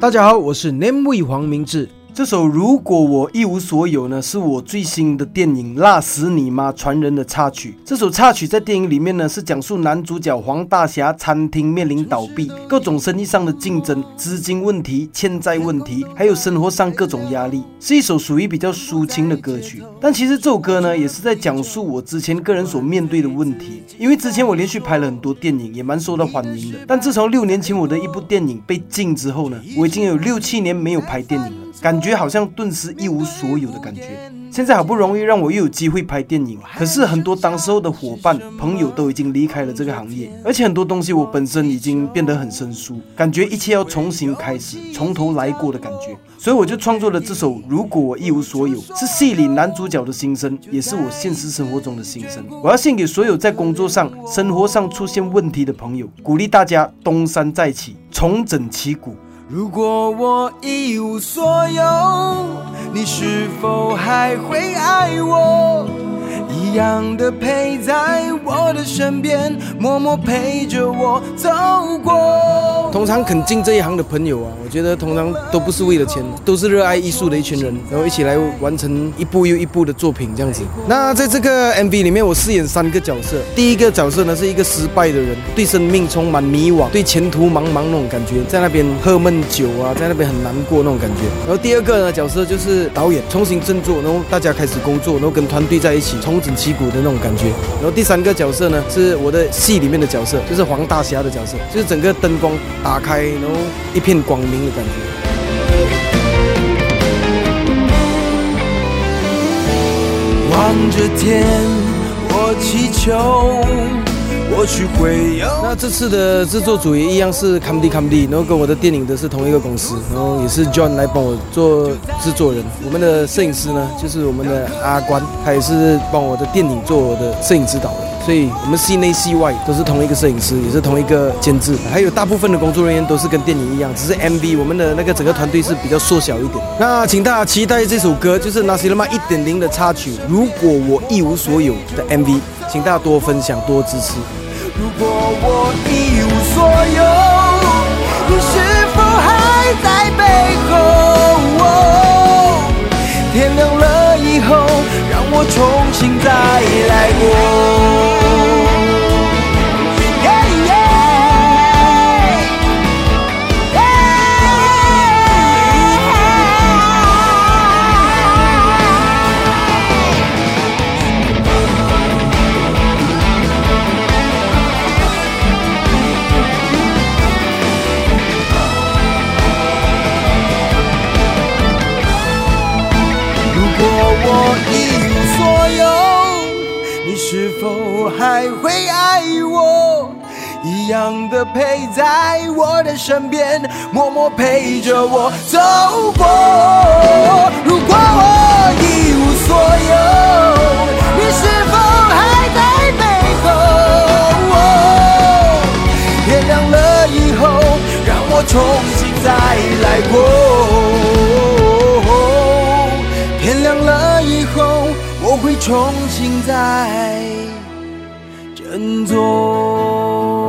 大家好，我是 Name 为黄明志。这首《如果我一无所有》呢，是我最新的电影《辣死你妈》传人的插曲。这首插曲在电影里面呢，是讲述男主角黄大侠餐厅面临倒闭，各种生意上的竞争、资金问题、欠债问题，还有生活上各种压力，是一首属于比较抒情的歌曲。但其实这首歌呢，也是在讲述我之前个人所面对的问题。因为之前我连续拍了很多电影，也蛮受到欢迎的。但自从六年前我的一部电影被禁之后呢，我已经有六七年没有拍电影了。感觉好像顿时一无所有的感觉。现在好不容易让我又有机会拍电影，可是很多当时候的伙伴、朋友都已经离开了这个行业，而且很多东西我本身已经变得很生疏，感觉一切要重新开始，从头来过的感觉。所以我就创作了这首《如果我一无所有》，是戏里男主角的心声，也是我现实生活中的心声。我要献给所有在工作上、生活上出现问题的朋友，鼓励大家东山再起，重整旗鼓。如果我一无所有，你是否还会爱我？一样的陪在我的身边，默默陪着我走过。通常肯进这一行的朋友啊，我觉得通常都不是为了钱，都是热爱艺术的一群人，然后一起来完成一部又一部的作品这样子。那在这个 MV 里面，我饰演三个角色。第一个角色呢是一个失败的人，对生命充满迷惘，对前途茫茫那种感觉，在那边喝闷酒啊，在那边很难过那种感觉。然后第二个呢角色就是导演，重新振作，然后大家开始工作，然后跟团队在一起重整旗鼓的那种感觉。然后第三个角色呢是我的戏里面的角色，就是黄大侠的角色，就是整个灯光。打开，然后一片光明的感觉。望着天，我祈求。或许会有。那这次的制作组也一样是 Comedy Comedy，然后跟我的电影的是同一个公司，然后也是 John 来帮我做制作人。我们的摄影师呢，就是我们的阿关，他也是帮我的电影做我的摄影指导的。所以，我们戏内戏外都是同一个摄影师，也是同一个监制，还有大部分的工作人员都是跟电影一样，只是 MV 我们的那个整个团队是比较缩小一点。那请大家期待这首歌，就是《那些了吗》一点零的插曲。如果我一无所有的 MV，请大家多分享，多支持。如果我一无所有，你是否还在背后？天亮了以后，让我重新再来过。我一无所有，你是否还会爱我，一样的陪在我的身边，默默陪着我走过。如果我一无所有，你是否还在背后？天亮了以后，让我重新再来过。了以后我会重新再振作。